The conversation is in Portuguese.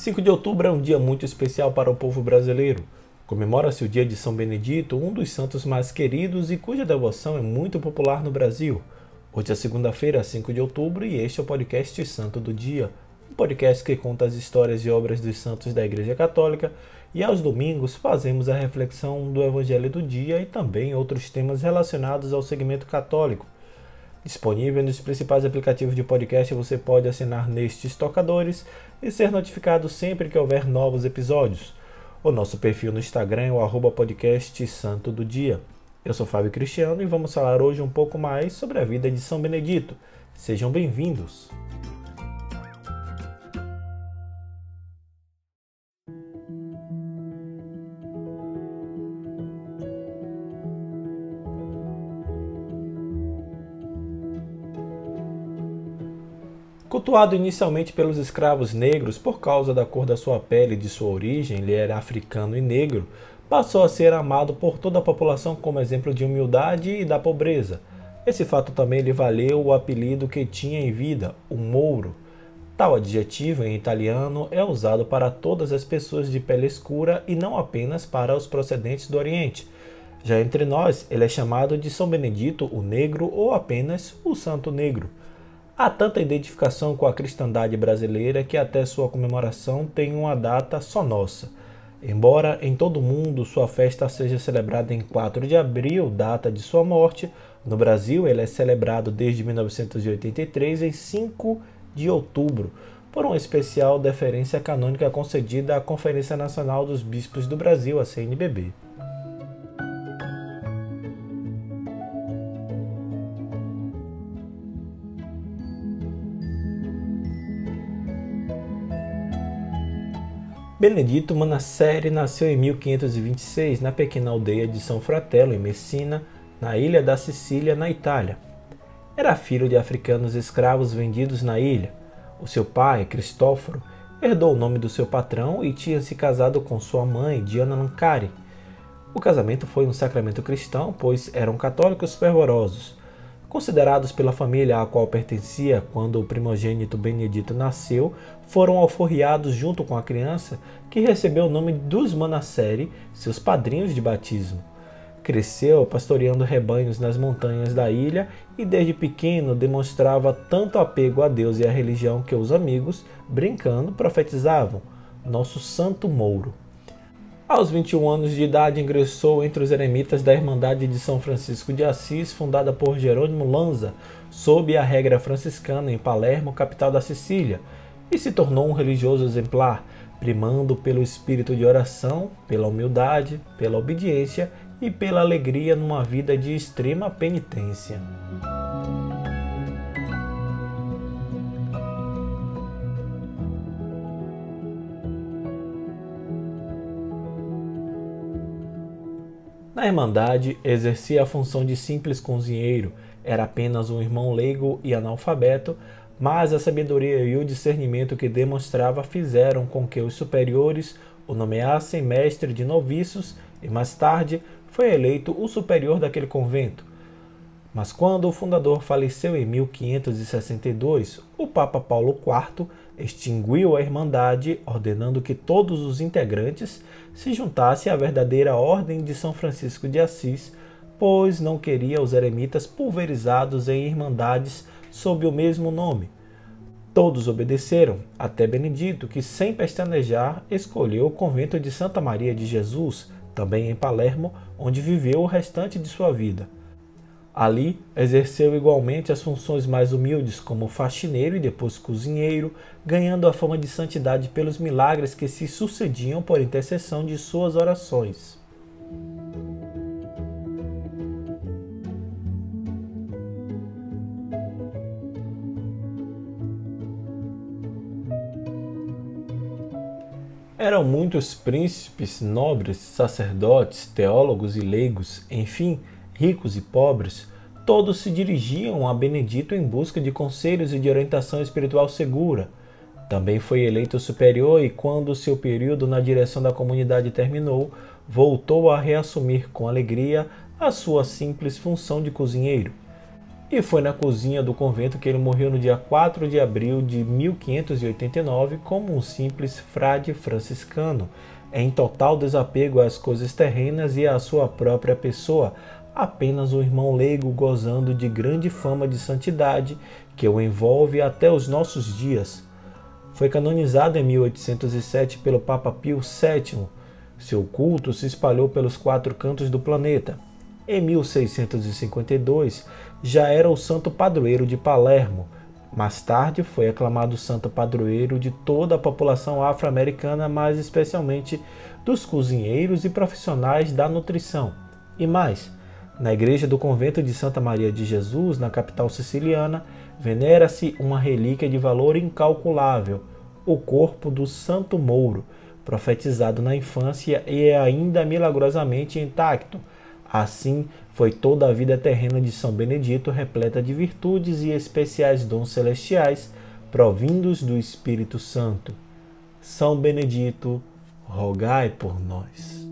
5 de outubro é um dia muito especial para o povo brasileiro. Comemora-se o dia de São Benedito, um dos santos mais queridos e cuja devoção é muito popular no Brasil. Hoje é segunda-feira, 5 de outubro, e este é o podcast Santo do Dia, um podcast que conta as histórias e obras dos santos da Igreja Católica, e aos domingos fazemos a reflexão do Evangelho do dia e também outros temas relacionados ao segmento católico. Disponível nos principais aplicativos de podcast, você pode assinar nestes tocadores e ser notificado sempre que houver novos episódios. O nosso perfil no Instagram é o arroba podcast Santo do Dia. Eu sou Fábio Cristiano e vamos falar hoje um pouco mais sobre a vida de São Benedito. Sejam bem-vindos! Cultuado inicialmente pelos escravos negros por causa da cor da sua pele e de sua origem, ele era africano e negro, passou a ser amado por toda a população como exemplo de humildade e da pobreza. Esse fato também lhe valeu o apelido que tinha em vida, o Mouro. Tal adjetivo em italiano é usado para todas as pessoas de pele escura e não apenas para os procedentes do Oriente. Já entre nós, ele é chamado de São Benedito o Negro ou apenas o Santo Negro. Há tanta identificação com a cristandade brasileira que até sua comemoração tem uma data só nossa. Embora em todo o mundo sua festa seja celebrada em 4 de abril, data de sua morte, no Brasil ele é celebrado desde 1983 em 5 de outubro, por uma especial deferência canônica concedida à Conferência Nacional dos Bispos do Brasil, a CNBB. Benedito Manasseri nasceu em 1526 na pequena aldeia de São Fratello, em Messina, na ilha da Sicília, na Itália. Era filho de africanos escravos vendidos na ilha. O seu pai, Cristóforo, herdou o nome do seu patrão e tinha se casado com sua mãe, Diana Nancari. O casamento foi um sacramento cristão, pois eram católicos fervorosos. Considerados pela família a qual pertencia quando o primogênito Benedito nasceu, foram alforriados junto com a criança, que recebeu o nome dos Manasseri, seus padrinhos de batismo. Cresceu pastoreando rebanhos nas montanhas da ilha e desde pequeno demonstrava tanto apego a Deus e à religião que os amigos, brincando, profetizavam: Nosso Santo Mouro. Aos 21 anos de idade, ingressou entre os eremitas da Irmandade de São Francisco de Assis, fundada por Jerônimo Lanza, sob a regra franciscana em Palermo, capital da Sicília, e se tornou um religioso exemplar, primando pelo espírito de oração, pela humildade, pela obediência e pela alegria numa vida de extrema penitência. Na Irmandade, exercia a função de simples cozinheiro, era apenas um irmão leigo e analfabeto, mas a sabedoria e o discernimento que demonstrava fizeram com que os superiores o nomeassem mestre de noviços e mais tarde foi eleito o superior daquele convento. Mas quando o fundador faleceu em 1562, o Papa Paulo IV extinguiu a Irmandade, ordenando que todos os integrantes se juntassem à verdadeira Ordem de São Francisco de Assis, pois não queria os eremitas pulverizados em irmandades sob o mesmo nome. Todos obedeceram, até Benedito, que sem pestanejar escolheu o convento de Santa Maria de Jesus, também em Palermo, onde viveu o restante de sua vida. Ali, exerceu igualmente as funções mais humildes como faxineiro e depois cozinheiro, ganhando a fama de santidade pelos milagres que se sucediam por intercessão de suas orações. Eram muitos príncipes, nobres, sacerdotes, teólogos e leigos, enfim, ricos e pobres, todos se dirigiam a Benedito em busca de conselhos e de orientação espiritual segura. Também foi eleito superior e, quando seu período na direção da comunidade terminou, voltou a reassumir com alegria a sua simples função de cozinheiro. E foi na cozinha do convento que ele morreu no dia 4 de abril de 1589 como um simples frade franciscano, em total desapego às coisas terrenas e à sua própria pessoa, apenas um irmão leigo gozando de grande fama de santidade que o envolve até os nossos dias. Foi canonizado em 1807 pelo Papa Pio VII. Seu culto se espalhou pelos quatro cantos do planeta. Em 1652, já era o santo padroeiro de Palermo. Mais tarde, foi aclamado santo padroeiro de toda a população afro-americana, mais especialmente dos cozinheiros e profissionais da nutrição. E mais, na igreja do convento de Santa Maria de Jesus, na capital siciliana, venera-se uma relíquia de valor incalculável, o corpo do Santo Mouro, profetizado na infância e é ainda milagrosamente intacto Assim foi toda a vida terrena de São Benedito repleta de virtudes e especiais dons celestiais provindos do Espírito Santo. São Benedito, rogai por nós.